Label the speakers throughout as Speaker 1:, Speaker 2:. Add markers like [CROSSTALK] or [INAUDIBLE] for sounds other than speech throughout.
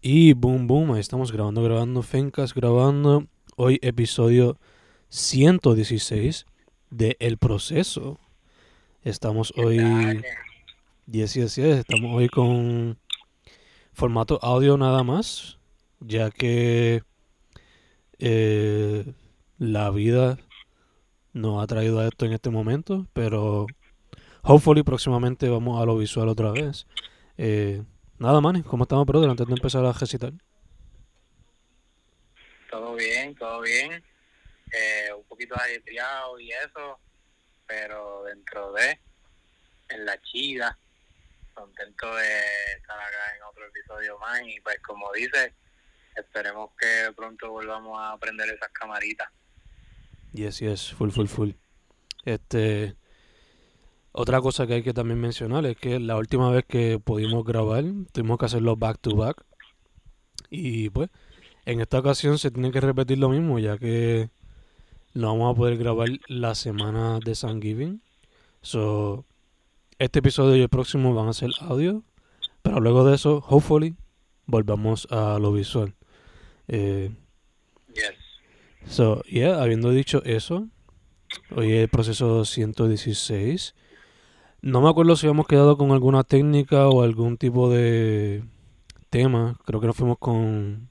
Speaker 1: Y boom, boom, ahí estamos grabando, grabando, Fencas grabando. Hoy episodio 116 de El Proceso. Estamos hoy, 10 y 10, estamos hoy con formato audio nada más, ya que eh, la vida nos ha traído a esto en este momento, pero hopefully próximamente vamos a lo visual otra vez. Eh, nada, Manny, ¿cómo estamos, brother? Antes de empezar a recitar.
Speaker 2: Todo bien, todo bien. Eh, un poquito ajetreado y eso, pero dentro de, en la chida, contento de estar acá en otro episodio más y pues como dice, esperemos que pronto volvamos a aprender esas camaritas.
Speaker 1: Yes, yes, full, full, full. Este, otra cosa que hay que también mencionar es que la última vez que pudimos grabar, tuvimos que hacerlo back to back. Y pues, en esta ocasión se tiene que repetir lo mismo, ya que no vamos a poder grabar la semana de Thanksgiving. So, este episodio y el próximo van a ser audio, pero luego de eso, hopefully, volvamos a lo visual. Eh,
Speaker 2: Yes.
Speaker 1: So, yeah, habiendo dicho eso, hoy es el proceso 116. No me acuerdo si habíamos quedado con alguna técnica o algún tipo de tema. Creo que nos fuimos con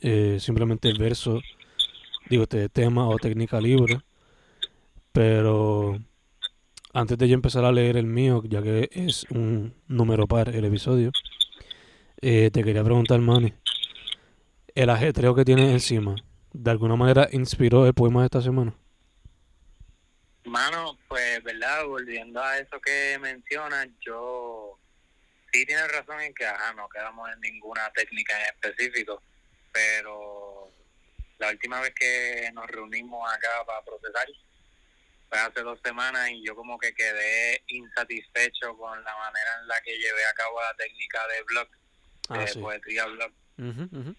Speaker 1: eh, simplemente el verso, digo, este tema o técnica libre. Pero antes de yo empezar a leer el mío, ya que es un número par el episodio, eh, te quería preguntar, Manny, el ajetreo que tienes encima, ¿de alguna manera inspiró el poema de esta semana?
Speaker 2: Mano, pues, ¿verdad? Volviendo a eso que mencionas, yo sí tienes razón en que, ajá, no quedamos en ninguna técnica en específico, pero la última vez que nos reunimos acá para procesar fue hace dos semanas y yo como que quedé insatisfecho con la manera en la que llevé a cabo la técnica de blog,
Speaker 1: Ah,
Speaker 2: de
Speaker 1: sí.
Speaker 2: poesía blog.
Speaker 1: Ujú, ujú.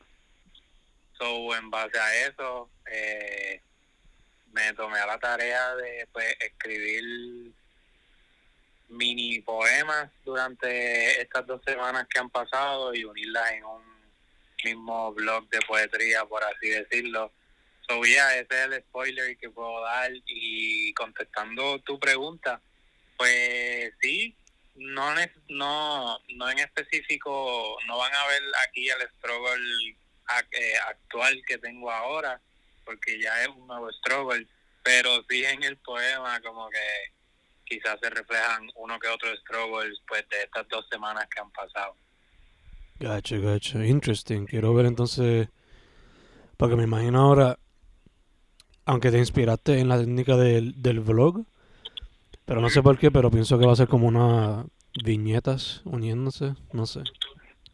Speaker 2: So, en base a eso, eh, me tomé a la tarea de pues, escribir mini poemas durante estas dos semanas que han pasado y unirlas en un mismo blog de poesía, por así decirlo. So, yeah, ese es el spoiler que puedo dar. Y contestando tu pregunta, pues sí, no, no, no en específico, no van a ver aquí el struggle eh, actual que tengo ahora, porque ya es un nuevo struggle, pero sí en el poema como que quizás se reflejan uno que otro struggle pues de estas dos semanas que han pasado.
Speaker 1: Gacho, gacho. Interesting. Quiero ver entonces. Porque me imagino ahora. Aunque te inspiraste en la técnica del, del vlog. Pero no sé por qué, pero pienso que va a ser como unas viñetas uniéndose. No sé.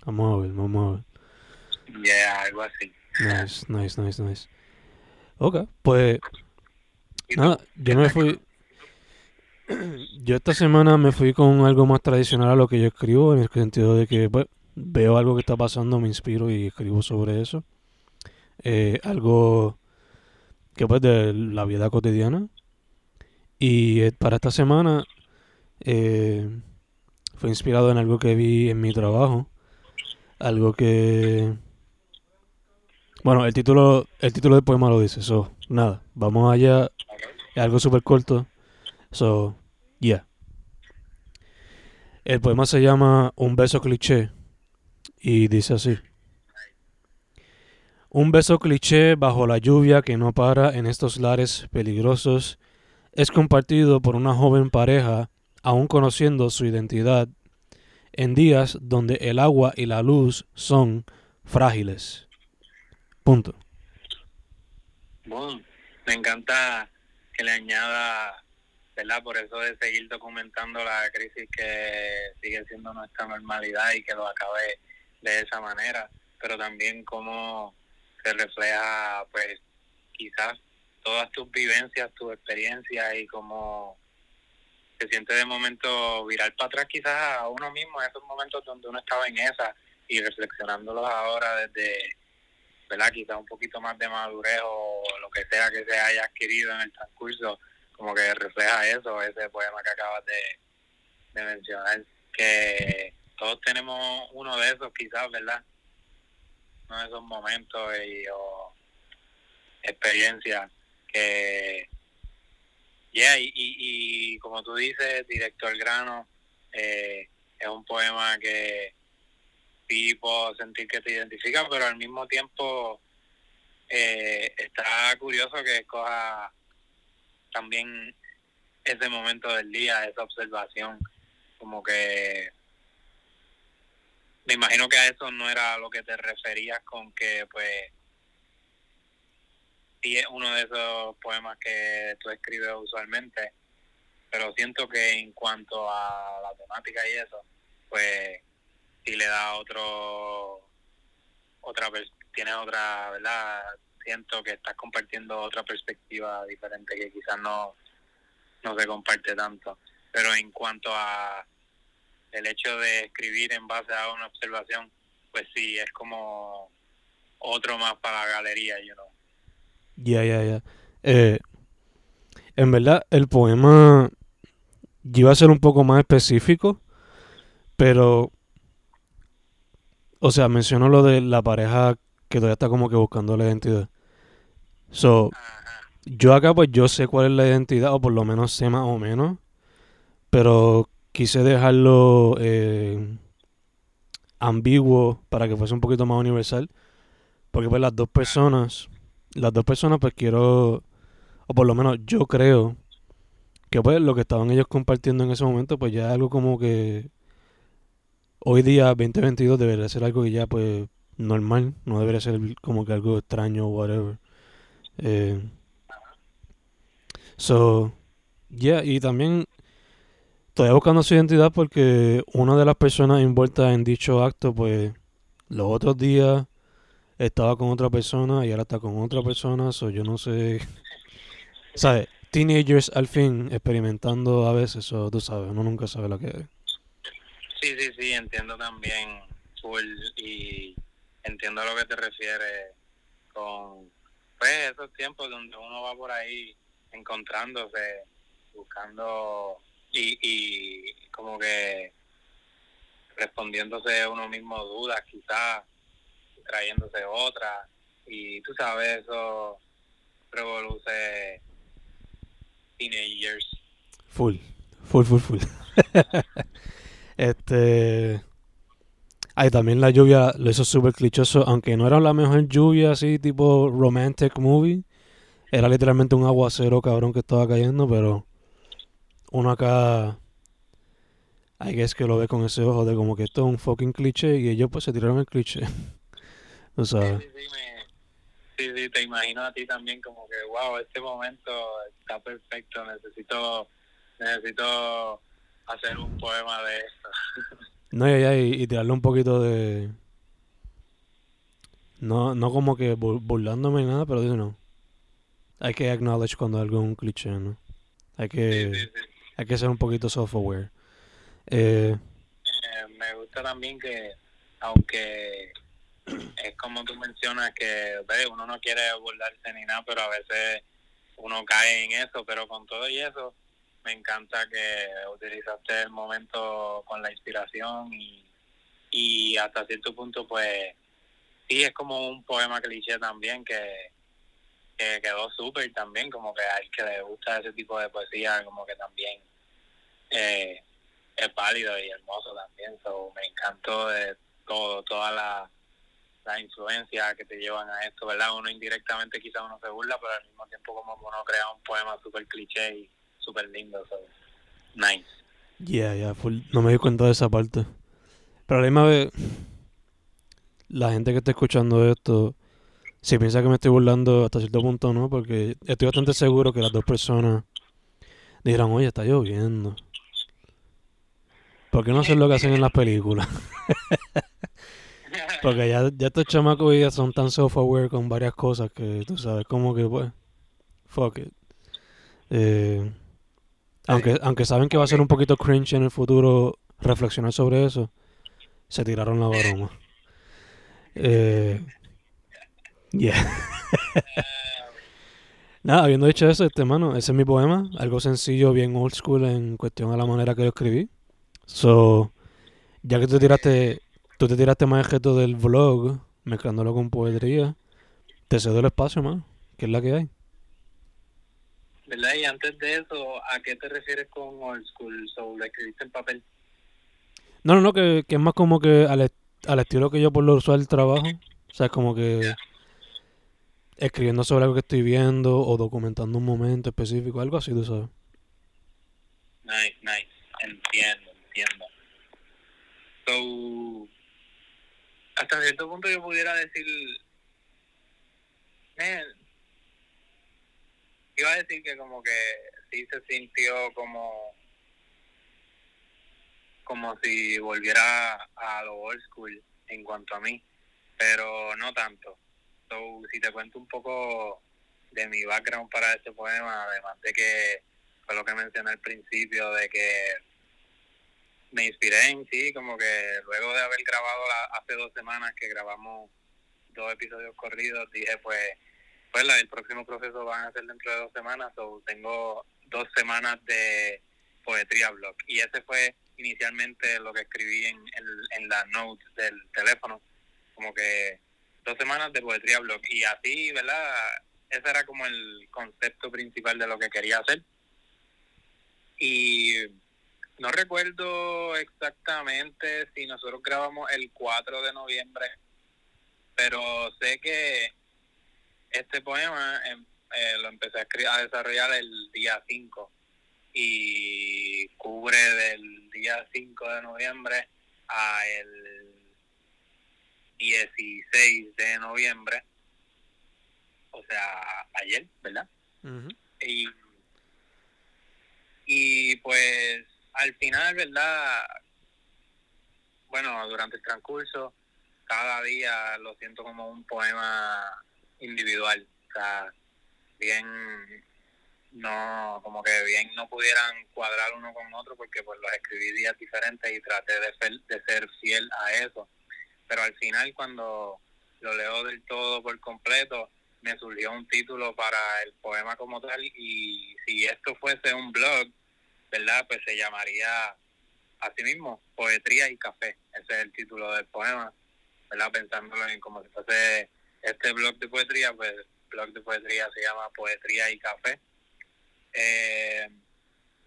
Speaker 1: Vamos a ver, vamos a ver.
Speaker 2: Yeah, algo así.
Speaker 1: Nice, nice, nice, nice. Ok, pues nada, yo me fui. Yo esta semana me fui con algo más tradicional a lo que yo escribo, en el sentido de que pues, veo algo que está pasando, me inspiro y escribo sobre eso. Eh, algo que pues de la vida cotidiana. Y eh, para esta semana eh, fue inspirado en algo que vi en mi trabajo. Algo que... Bueno, el título, el título del poema lo dice. So, nada, vamos allá. Es algo súper corto. So, yeah. El poema se llama Un beso cliché. Y dice así. Un beso cliché bajo la lluvia que no para en estos lares peligrosos es compartido por una joven pareja, aún conociendo su identidad, en días donde el agua y la luz son frágiles. Punto.
Speaker 2: Boom. Me encanta que le añada, ¿verdad? Por eso de seguir documentando la crisis que sigue siendo nuestra normalidad y que lo acabe de esa manera, pero también cómo se refleja, pues, quizás todas tus vivencias, tus experiencias y cómo se siente de momento virar para atrás quizás a uno mismo esos momentos donde uno estaba en esa y reflexionándolos ahora desde ¿verdad? Quizás un poquito más de madurez o lo que sea que se haya adquirido en el transcurso, como que refleja eso, ese poema que acabas de, mencionar, que todos tenemos uno de esos quizás, ¿verdad? uno de esos momentos y, o experiencias que, yeah, y, y, como tú dices, directo al grano, eh, es un poema que puedo sentir que te identifica, pero al mismo tiempo eh, está curioso que escoja también ese momento del día, esa observación, como que me imagino que a eso no era lo que te referías con que pues sí es uno de esos poemas que tú escribes usualmente, pero siento que en cuanto a la temática y eso, pues sí le da otro, otra, tienes otra, ¿verdad? Siento que estás compartiendo otra perspectiva diferente que quizás no, no se comparte tanto. Pero en cuanto a el hecho de escribir en base a una observación, pues sí, es como otro más para la galería, you know.
Speaker 1: Ya, ya, ya. Eh, en verdad, el poema iba a ser un poco más específico, pero, o sea, menciono lo de la pareja que todavía está como que buscando la identidad. So, yo acá pues yo sé cuál es la identidad, o por lo menos sé más o menos, pero quise dejarlo eh, ambiguo para que fuese un poquito más universal, porque pues las dos personas, las dos personas pues quiero, o por lo menos yo creo, que pues lo que estaban ellos compartiendo en ese momento pues ya es algo como que hoy día 2022 debería ser algo que ya pues normal, no debería ser como que algo extraño o whatever. Eh, So, yeah, y también estoy buscando su identidad porque una de las personas envueltas en dicho acto, pues los otros días estaba con otra persona y ahora está con otra persona, so yo no sé, [LAUGHS] ¿sabes? Teenagers al fin experimentando a veces, eso tú sabes, uno nunca sabe lo que es.
Speaker 2: Sí, sí, sí, entiendo también, y entiendo a lo que te refieres con pues, esos tiempos donde uno va por ahí encontrándose, buscando y, y como que respondiéndose uno mismo dudas quizás, trayéndose otras y tú sabes eso revoluce teenagers.
Speaker 1: Full, full, full, full. [LAUGHS] este... Ahí también la lluvia lo hizo súper clichoso, aunque no era la mejor lluvia así tipo romantic movie era literalmente un aguacero cabrón que estaba cayendo, pero uno acá que es que lo ve con ese ojo de como que esto es un fucking cliché y ellos pues se tiraron el cliché. [LAUGHS]
Speaker 2: ¿No sabes? Sí, sí, sí, sí, te imagino a ti también como que, wow, este momento está perfecto, necesito, necesito hacer un poema de esto.
Speaker 1: No, y, y, y tirarle un poquito de... No, no como que burlándome ni nada, pero dice no hay que acknowledge cuando algo es un cliché, ¿no? Hay que, Hay que ser un poquito software.
Speaker 2: Eh, eh, me gusta también que, aunque [CLEARS THROAT] es como tú mencionas, que uno no quiere burlarse ni nada, pero a veces uno cae en eso, pero con todo y eso, me encanta que utilizaste el momento con la inspiración y, y hasta cierto punto, pues, sí, es como un poema cliché también que que quedó súper también, como que al que le gusta ese tipo de poesía, como que también eh, es válido y hermoso también. So, me encantó de todo, toda la, la influencia que te llevan a esto, ¿verdad? Uno indirectamente quizá uno se burla, pero al mismo tiempo como uno crea un poema súper cliché y súper lindo. So, nice.
Speaker 1: Yeah, yeah, no me di cuenta de esa parte. Pero a la misma vez, la gente que está escuchando esto si piensa que me estoy burlando hasta cierto punto, ¿no? Porque estoy bastante seguro que las dos personas dirán, oye, está lloviendo. ¿Por qué no hacer lo que hacen en las películas? [LAUGHS] Porque ya, ya estos chamacos ya son tan self-aware con varias cosas que tú sabes, como que pues, fuck it. Eh, aunque, aunque saben que va a ser un poquito cringe en el futuro reflexionar sobre eso, se tiraron la broma. Eh, Yeah. [LAUGHS] Nada, habiendo dicho eso, este mano, ese es mi poema, algo sencillo, bien old school en cuestión a la manera que lo escribí. So, ya que tú tiraste, tú te tiraste más objeto del vlog, mezclándolo con poetría. Te cedo el espacio, más que es la que hay.
Speaker 2: ¿Verdad? Y antes de eso, ¿a qué te refieres con old school? ¿Sobre lo escribiste en papel?
Speaker 1: No, no, no, que, es más como que al, al, estilo que yo por lo usual trabajo. O sea, es como que escribiendo sobre algo que estoy viendo o documentando un momento específico, algo así, tú sabes.
Speaker 2: Nice, nice. Entiendo, entiendo. So, hasta cierto punto yo pudiera decir, iba a decir que como que sí se sintió como como si volviera a lo old school en cuanto a mí, pero no tanto. So, si te cuento un poco de mi background para este poema, además de que fue lo que mencioné al principio, de que me inspiré en sí, como que luego de haber grabado hace dos semanas que grabamos dos episodios corridos, dije pues, pues la, el próximo proceso van a ser dentro de dos semanas, o tengo dos semanas de poetría blog. Y ese fue inicialmente lo que escribí en, en, en la note del teléfono, como que dos semanas de poetría blog. Y así, ¿verdad? Ese era como el concepto principal de lo que quería hacer. Y no recuerdo exactamente si nosotros grabamos el 4 de noviembre, pero sé que este poema em, eh, lo empecé a, a desarrollar el día 5 y cubre del día 5 de noviembre a el 16 de noviembre, o sea, ayer, ¿verdad? y, y pues al final, ¿verdad? Bueno, durante el transcurso, cada día lo siento como un poema individual, o sea, bien no como que bien no pudieran cuadrar uno con otro porque pues los escribí días diferentes y traté de ser, fiel a eso. Pero al final cuando lo leo del todo por completo me surgió un título para el poema como tal y si esto fuese un blog verdad pues se llamaría así mismo poetría y café. Ese es el título del poema verdad pensándolo en como si fuese este blog de poetría pues blog de poetría se llama poetría y café. Eh,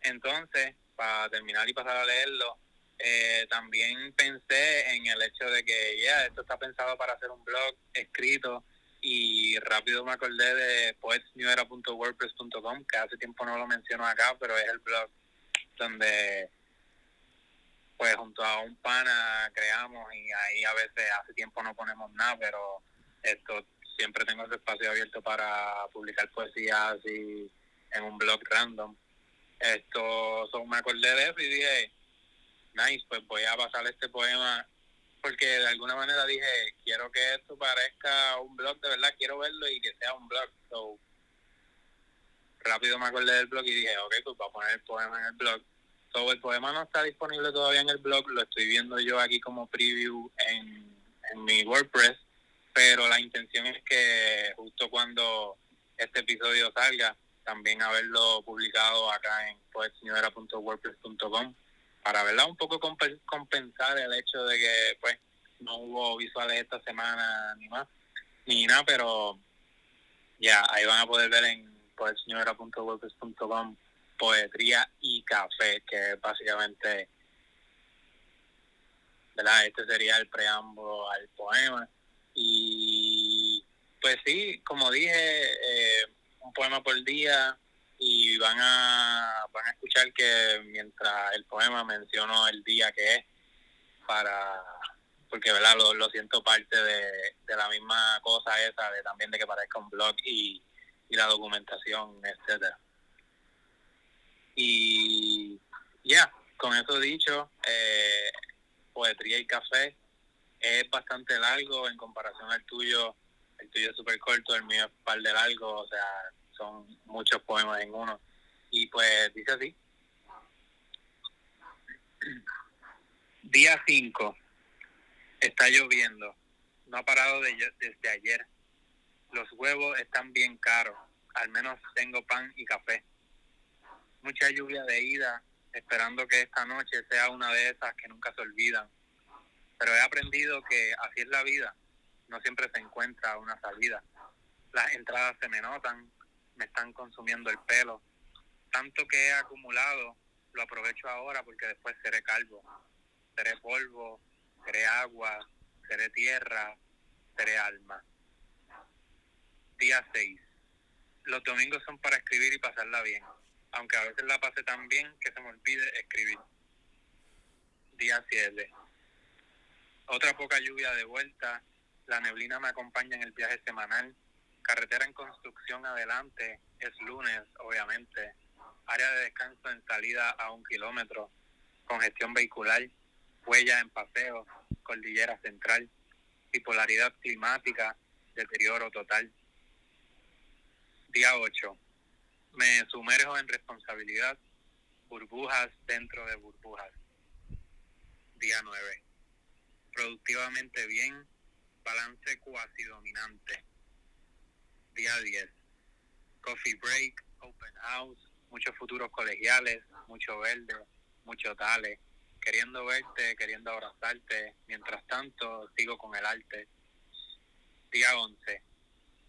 Speaker 2: entonces, para terminar y pasar a leerlo, eh, también pensé en el hecho de que ya esto está pensado para hacer un blog escrito y rápido me acordé de poetsnewera.wordpress.com que hace tiempo no lo menciono acá pero es el blog donde pues junto a un pana creamos y ahí a veces hace tiempo no ponemos nada pero esto siempre tengo ese espacio abierto para publicar poesías y en un blog random. Esto, me acordé de eso y dije, nice, pues voy a pasar este poema porque de alguna manera dije, quiero que esto parezca un blog, de verdad, quiero verlo y que sea un blog. So, rápido me acordé del blog y dije, ok, pues voy a poner el poema en el blog. So, el poema no está disponible todavía en el blog, lo estoy viendo yo aquí como preview en, en mi WordPress, pero la intención es que justo cuando este episodio salga, también haberlo publicado acá en poetseñora.wordpress.com para verla un poco compensar el hecho de que pues no hubo visuales esta semana ni más ni nada pero ya ahí van a poder ver en poetseñora.wordpress.com poetría y café que básicamente verdad este sería el preámbulo al poema y pues sí como dije eh, un poema por día y van a van a escuchar que mientras el poema menciono el día que es para porque verdad lo, siento parte de, la misma cosa esa de también de que parezca un blog y, la documentación etcétera. Y ya con eso dicho eh, poetría y café es bastante largo en comparación al tuyo el tuyo es súper corto, el mío es par de largo, o sea, son muchos poemas en uno. Y pues dice así. Día 5. Está lloviendo. No ha parado desde ayer. Los huevos están bien caros. Al menos tengo pan y café. Mucha lluvia de ida, esperando que esta noche sea una de esas que nunca se olvidan. Pero he aprendido que así es la vida no siempre se encuentra una salida. Las entradas se me notan, me están consumiendo el pelo. Tanto que he acumulado, lo aprovecho ahora porque después seré calvo. Seré polvo, seré agua, seré tierra, seré alma. Día 6. Los domingos son para escribir y pasarla bien, aunque a veces la pase tan bien que se me olvide escribir. Día 7. Otra poca lluvia de vuelta, la neblina me acompaña en el viaje semanal, carretera en construcción adelante, es lunes, obviamente, área de descanso en salida a un kilómetro, congestión vehicular, huella en paseo, cordillera central, bipolaridad climática, deterioro total. Día 8. Me sumerjo en responsabilidad, burbujas dentro de burbujas. Día 9. Productivamente bien, balance cuasi dominante. Día 10. Coffee break, open house, muchos futuros colegiales, mucho verde, mucho tale, queriendo verte, queriendo abrazarte. Mientras tanto, sigo con el arte. Día 11.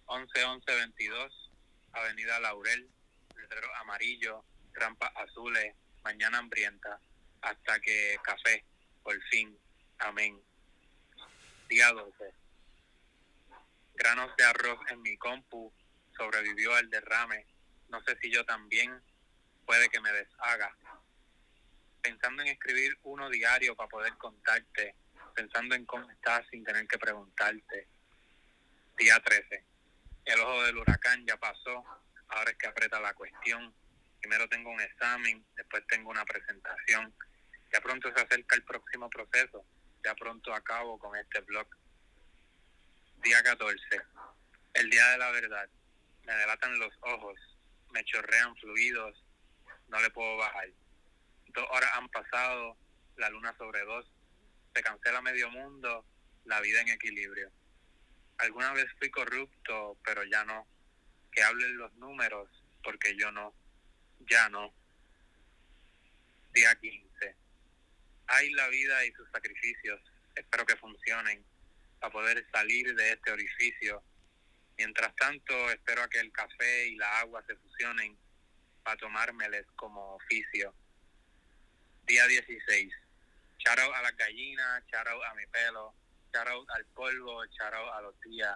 Speaker 2: 11 11 22 Avenida Laurel, letrero amarillo, rampas azules, mañana hambrienta, hasta que café, por fin, amén. 12. Granos de arroz en mi compu, sobrevivió al derrame, no sé si yo también, puede que me deshaga. Pensando en escribir uno diario para poder contarte, pensando en cómo estás sin tener que preguntarte. Día 13 el ojo del huracán ya pasó, ahora es que aprieta la cuestión. Primero tengo un examen, después tengo una presentación. Ya pronto se acerca el próximo proceso, ya pronto acabo con este blog. Día 14, el día de la verdad. Me delatan los ojos, me chorrean fluidos, no le puedo bajar. Dos horas han pasado, la luna sobre dos, se cancela medio mundo, la vida en equilibrio alguna vez fui corrupto, pero ya no. Que hablen los números, porque yo no. Ya no. Día 15. Hay la vida y sus sacrificios. Espero que funcionen para poder salir de este orificio. Mientras tanto, espero a que el café y la agua se fusionen para tomármeles como oficio. Día 16. Charo a la gallina, charo a mi pelo, shout out al polvo, shout out a los días,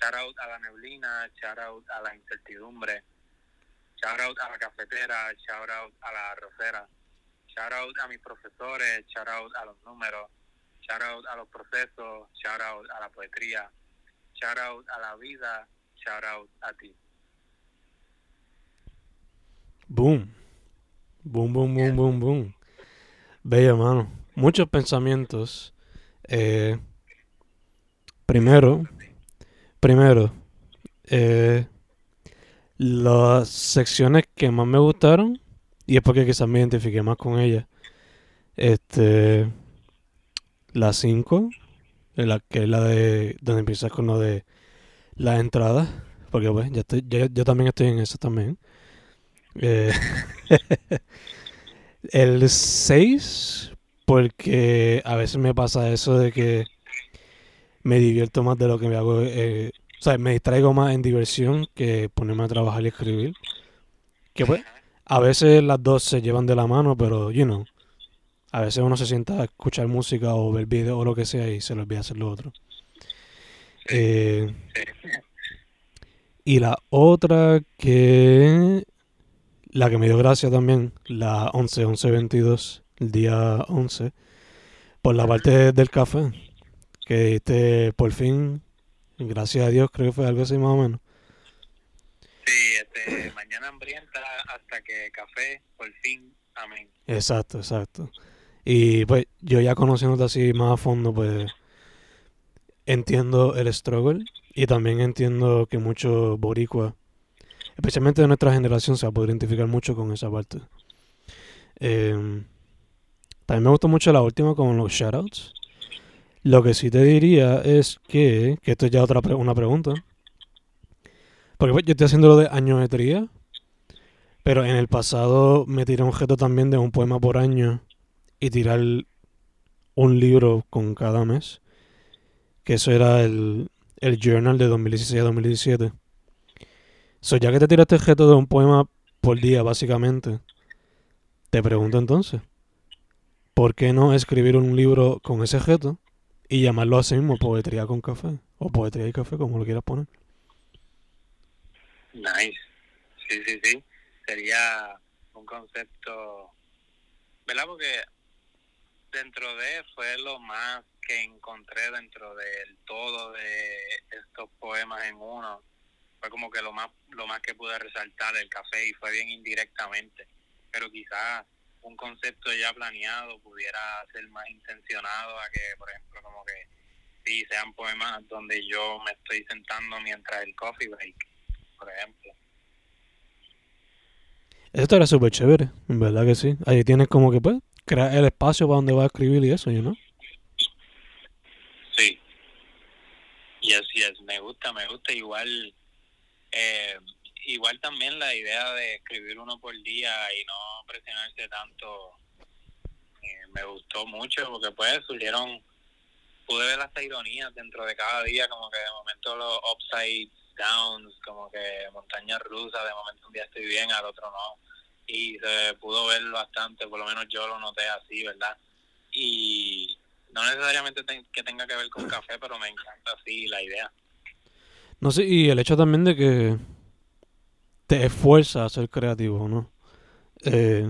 Speaker 2: shout out a la neblina, shout out a la incertidumbre, shout out a la cafetera, shout out a la arrocera, shout out a mis profesores, shout out a los números, shout out a los procesos, shout out a la poesía, shout out a la vida, shout out a ti.
Speaker 1: Boom. Boom, boom, boom, boom, boom. Bella mano. Muchos pensamientos. Eh, Primero, primero, eh, las secciones que más me gustaron, y es porque quizás me identifique más con ellas, este, la 5, la, que es la de, donde empiezas con lo de la entrada, porque pues, ya estoy, yo, también estoy en eso también. Eh, [LAUGHS] el 6, porque a veces me pasa eso de que me divierto más de lo que me hago. Eh, o sea, me distraigo más en diversión que ponerme a trabajar y escribir. Que pues, a veces las dos se llevan de la mano, pero, you know, a veces uno se sienta a escuchar música o ver videos o lo que sea y se le olvida hacer lo otro. Eh, y la otra que. La que me dio gracia también, la 11, 11, 22, el día 11, por la parte del café que este, por fin, gracias a Dios, creo que fue algo así más o menos.
Speaker 2: Sí, este, [CLEARS THROAT] mañana hambrienta hasta que café, por fin, amén.
Speaker 1: Exacto, exacto. Y pues yo ya conociéndote así más a fondo, pues entiendo el struggle y también entiendo que muchos boricuas, especialmente de nuestra generación, se va a poder identificar mucho con esa parte. Em, también me gustó mucho la última con los shoutouts. Lo que sí te diría es que, que esto es ya otra una pregunta. Porque pues, yo estoy haciendo lo de añometría, pero en el pasado me tiré un objeto también de un poema por año y tirar un libro con cada mes. Que eso era el, el journal de 2016 a 2017. So, ya que te tiraste el reto de un poema por día, básicamente, te pregunto entonces, ¿por qué no escribir un libro con ese reto y llamarlo así mismo poetría con café? O poetría y café, como lo quieras poner.
Speaker 2: Nice. Sí, sí, sí. Sería un concepto, ¿verdad? Porque dentro de fue lo más que encontré dentro del todo de estos poemas en uno fue como que lo más lo más que pude resaltar el café y fue bien indirectamente pero quizás un concepto ya planeado pudiera ser más intencionado a que por ejemplo como que sí sean poemas donde yo me estoy sentando mientras el coffee break por ejemplo
Speaker 1: esto era súper chévere, en verdad que sí. Ahí tienes como que, pues, crear el espacio para donde vas a escribir y eso, ¿no?
Speaker 2: Sí. Y así es, me gusta, me gusta igual. Eh, igual también la idea de escribir uno por día y no presionarse tanto eh, me gustó mucho porque pues surgieron pude ver hasta ironías dentro de cada día como que de momento los upside downs como que montañas rusas de momento un día estoy bien al otro no y se pudo ver bastante, por lo menos yo lo noté así, ¿verdad? Y no necesariamente que tenga que ver con café, pero me encanta así la idea.
Speaker 1: No sé, y el hecho también de que te esfuerza a ser creativo, ¿no? Eh,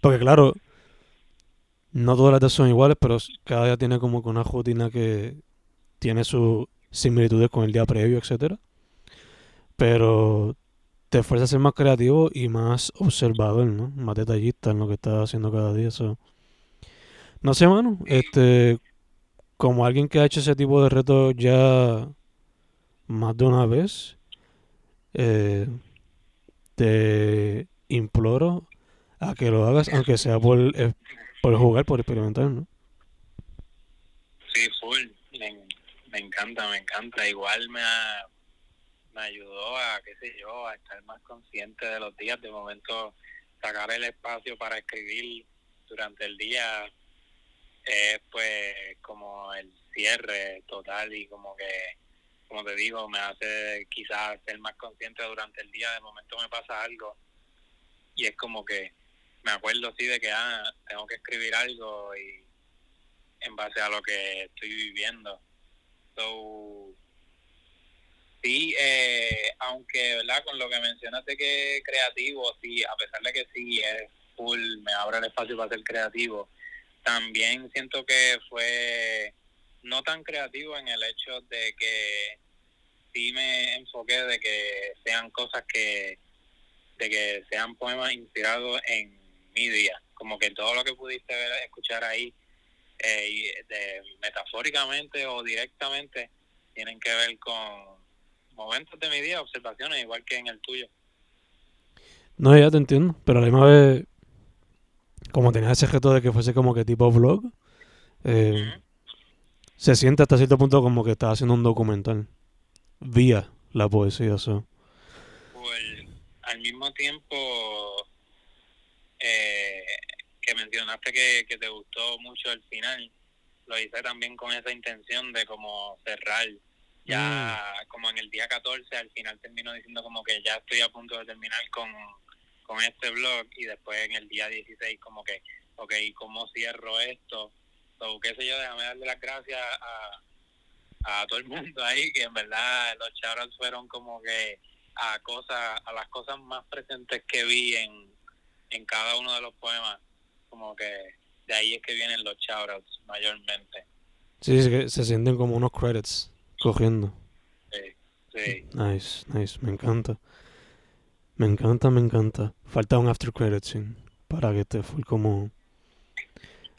Speaker 1: Porque claro, no todas las días son iguales, pero cada día tiene como que una rutina que tiene sus similitudes con el día previo, etcétera. Pero te fuerza a ser más creativo y más observador, ¿no? Más detallista en lo que estás haciendo cada día. eso No sé, mano. Este, como alguien que ha hecho ese tipo de retos ya más de una vez, eh, te imploro a que lo hagas, aunque sea por, eh, por jugar, por experimentar, ¿no?
Speaker 2: Sí, full. Me, me encanta, me encanta. Igual me ha me ayudó a, qué sé yo, a estar más consciente de los días. De momento, sacar el espacio para escribir durante el día es pues como el cierre total y como que, como te digo, me hace quizás ser más consciente durante el día. De momento me pasa algo y es como que me acuerdo así de que ah, tengo que escribir algo y en base a lo que estoy viviendo. So, Sí, eh, aunque, ¿verdad? Con lo que mencionaste que creativo, sí, a pesar de que sí es full, me abre el espacio para ser creativo, también siento que fue no tan creativo en el hecho de que sí me enfoqué de que sean cosas que, de que sean poemas inspirados en mi día, como que todo lo que pudiste ver, escuchar ahí, eh, de, metafóricamente o directamente, tienen que ver con momentos de mi día, observaciones, igual que en el tuyo.
Speaker 1: No, ya te entiendo, pero a la misma vez, como tenía ese gesto de que fuese como que tipo vlog, eh, se siente hasta cierto punto como que estás haciendo un documental vía la poesía. eso
Speaker 2: Pues, al mismo tiempo eh, que mencionaste que, que te gustó mucho el final, lo hice también con esa intención de como cerrar ya mm. como en el día 14 al final termino diciendo como que ya estoy a punto de terminar con, con este blog y después en el día 16 como que, ok, ¿cómo cierro esto? So, qué sé yo, déjame darle las gracias a, a todo el mundo ahí, que en verdad los shoutouts fueron como que a cosas, a las cosas más presentes que vi en, en cada uno de los poemas, como que de ahí es que vienen los shoutouts mayormente.
Speaker 1: Sí, se, se sienten como unos credits cogiendo.
Speaker 2: Sí, sí.
Speaker 1: Nice, nice, me encanta. Me encanta, me encanta. Falta un after credit scene para que te full como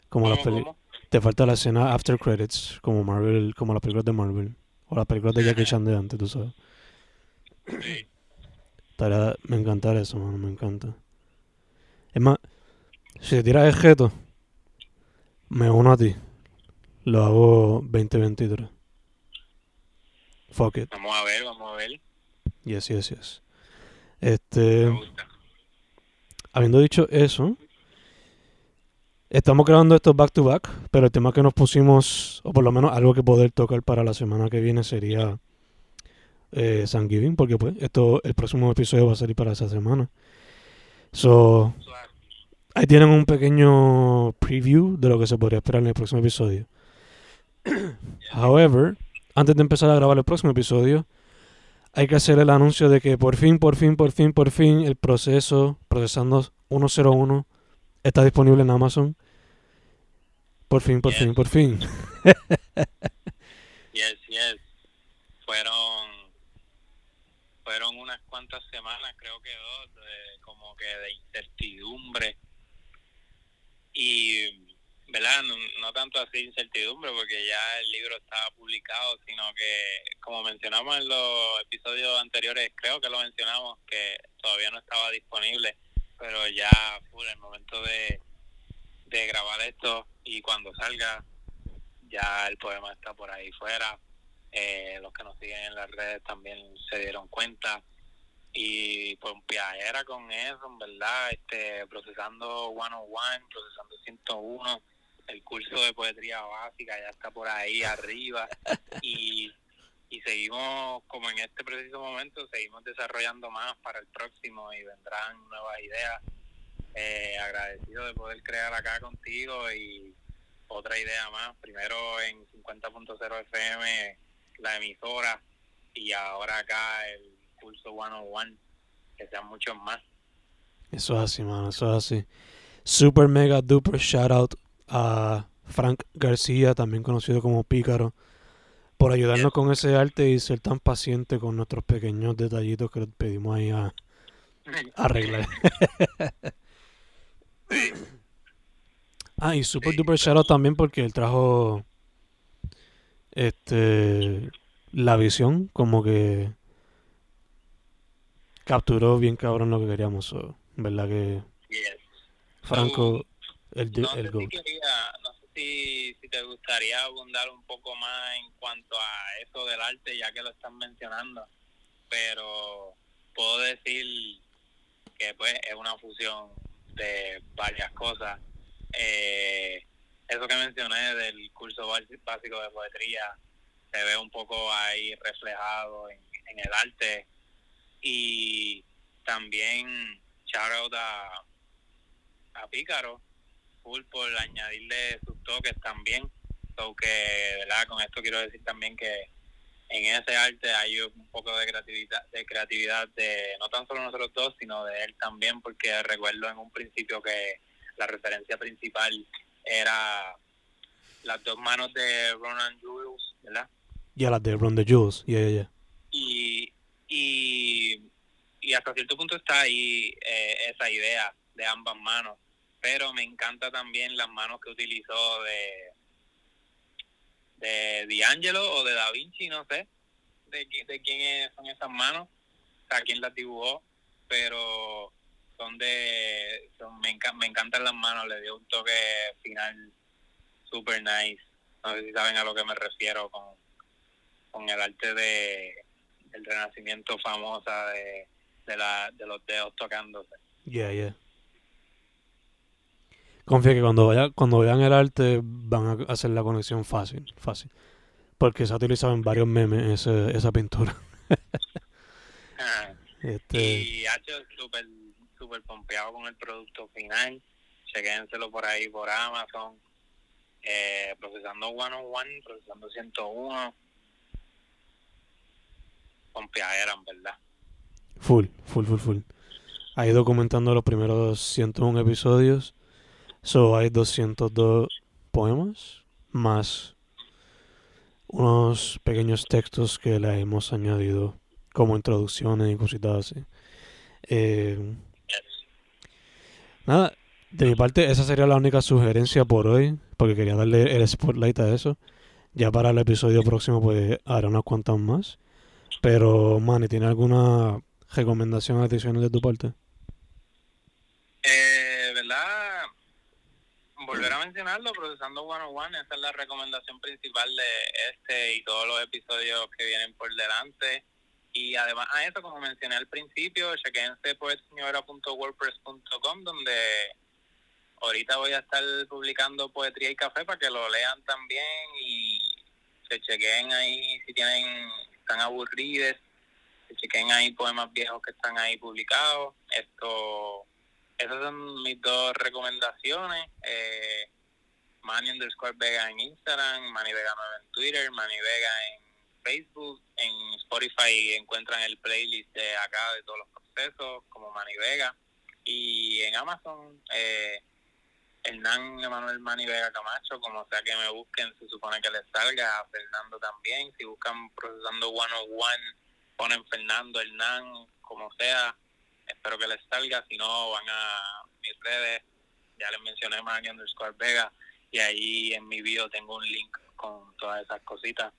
Speaker 1: como la peli te falta la escena after credits como Marvel, como las películas de Marvel o las películas de Jackie Chan de antes, tú sabes. Sí. me encantaría eso, mano, me encanta. Es más, si te tiras el jeto, me uno a ti. Lo hago 2023. Fuck it.
Speaker 2: Vamos a ver, vamos a ver.
Speaker 1: Yes, yes, yes. Este. Habiendo dicho eso, Estamos grabando esto back to back, pero el tema que nos pusimos, o por lo menos algo que poder tocar para la semana que viene sería eh, Thanksgiving, porque pues esto, el próximo episodio va a salir para esa semana. So, ahí tienen un pequeño preview de lo que se podría esperar en el próximo episodio. [COUGHS] However, antes de empezar a grabar el próximo episodio, hay que hacer el anuncio de que por fin, por fin, por fin, por fin, el proceso procesando 101 está disponible en Amazon. Por fin, por fin, por fin. [LAUGHS]
Speaker 2: yes, yes. Fueron fueron unas cuantas semanas, creo que dos, de, como que de incertidumbre y ¿verdad? No, tanto así incertidumbre porque ya el libro estaba publicado, sino que como mencionamos en los episodios anteriores, creo que lo mencionamos que todavía no estaba disponible pero ya fue el momento de, de grabar esto y cuando salga ya el poema está por ahí fuera. Eh, los que nos siguen en las redes también se dieron cuenta y pues era con eso, en verdad, este, procesando 101, procesando 101, el curso de poesía básica ya está por ahí arriba. Y y seguimos como en este preciso momento seguimos desarrollando más para el próximo y vendrán nuevas ideas. Eh, agradecido de poder crear acá contigo y otra idea más. Primero en 50.0 FM la emisora y ahora acá el curso 101 que sean muchos más.
Speaker 1: Eso es así mano eso es así. Super mega duper shout out a Frank García también conocido como Pícaro por ayudarnos con ese arte y ser tan paciente con nuestros pequeños detallitos que pedimos ahí a, arreglar. [LAUGHS] ah, y super duper shout también porque él trajo este la visión, como que capturó bien cabrón lo que queríamos, ¿verdad? Que Franco, el, el,
Speaker 2: si, si te gustaría abundar un poco más en cuanto a eso del arte, ya que lo están mencionando, pero puedo decir que pues es una fusión de varias cosas. Eh, eso que mencioné del curso básico de poesía se ve un poco ahí reflejado en, el arte y también shout out a, a Pícaro por añadirle sus toques también. So que, ¿verdad? Con esto quiero decir también que en ese arte hay un poco de creatividad, de creatividad de no tan solo nosotros dos, sino de él también, porque recuerdo en un principio que la referencia principal era las dos manos de Ronan Jules, ¿verdad?
Speaker 1: Ya las de Ron the Jules, ya, ya, ya.
Speaker 2: Y, y, y hasta cierto punto está ahí eh, esa idea de ambas manos pero me encanta también las manos que utilizó de de D'Angelo o de Da Vinci, no sé de, de quién son esas manos, o sea, quién las dibujó, pero son de, me, me encantan las manos, le dio un toque final super nice, no sé si saben a lo que me refiero con, con el arte de el renacimiento famosa de, de, la, de los dedos tocándose.
Speaker 1: Yeah, yeah. Confía que cuando vaya, cuando vean el arte van a hacer la conexión fácil, fácil. Porque se ha utilizado en varios memes ese, esa pintura. [LAUGHS]
Speaker 2: Ah, este... Y ha hecho súper super pompeado con el producto final. Chequénselo por ahí por Amazon. Eh, procesando 101, procesando 101. eran, ¿verdad?
Speaker 1: Full, full, full, full. Ahí documentando los primeros 101 episodios So hay 202 poemas más unos pequeños textos que le hemos añadido como introducciones y cositas así. Eh, nada, de mi parte esa sería la única sugerencia por hoy, porque quería darle el spotlight a eso. Ya para el episodio próximo pues haré unas cuantas más. Pero, Manny, ¿tiene alguna recomendación adicional de tu parte?
Speaker 2: Volver a mencionarlo, Procesando 101, esa es la recomendación principal de este y todos los episodios que vienen por delante. Y además a eso, como mencioné al principio, chequense poetseñora.wordpress.com donde ahorita voy a estar publicando Poetría y Café para que lo lean también y se chequen ahí si tienen, están aburridos, se chequen ahí poemas viejos que están ahí publicados. Esto, esas son mis dos recomendaciones. Eh, Manny underscore Vega en Instagram, Manny Vega 9 en Twitter, Manny Vega en Facebook, en Spotify encuentran el playlist de acá de todos los procesos como Manny Vega. Y en Amazon eh, Hernán Emanuel Manny Vega Camacho, como sea que me busquen, se supone que les salga, a Fernando también, si buscan procesando one on one, ponen Fernando, Hernán, como sea, espero que les salga, si no van a mis redes, ya les mencioné Manny underscore Vega, y ahí en mi video tengo un link con todas esas cositas.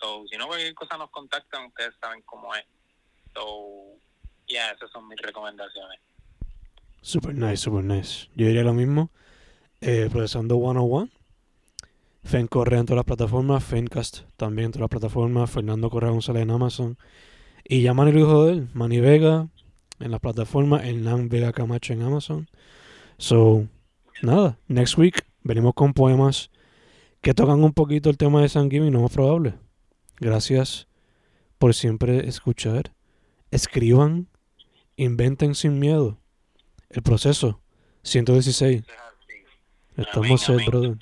Speaker 2: So, si no cualquier cosa nos contactan, ustedes saben cómo es. So, ya, esas son mis recomendaciones.
Speaker 1: Super nice, super nice. Yo diría lo mismo. Eh, procesando 101. Fen Correa en todas las plataformas. Fencast también en todas las plataformas. Fernando Correa González en Amazon. Y ya Manny lo dijo de él. Manny Vega en las plataformas. Hernán Vega Camacho en Amazon. So, nada. Next week venimos con poemas que tocan un poquito el tema de San Giving, no más probable. Gracias por siempre escuchar. Escriban. Inventen sin miedo. El proceso. 116. Estamos set, brother.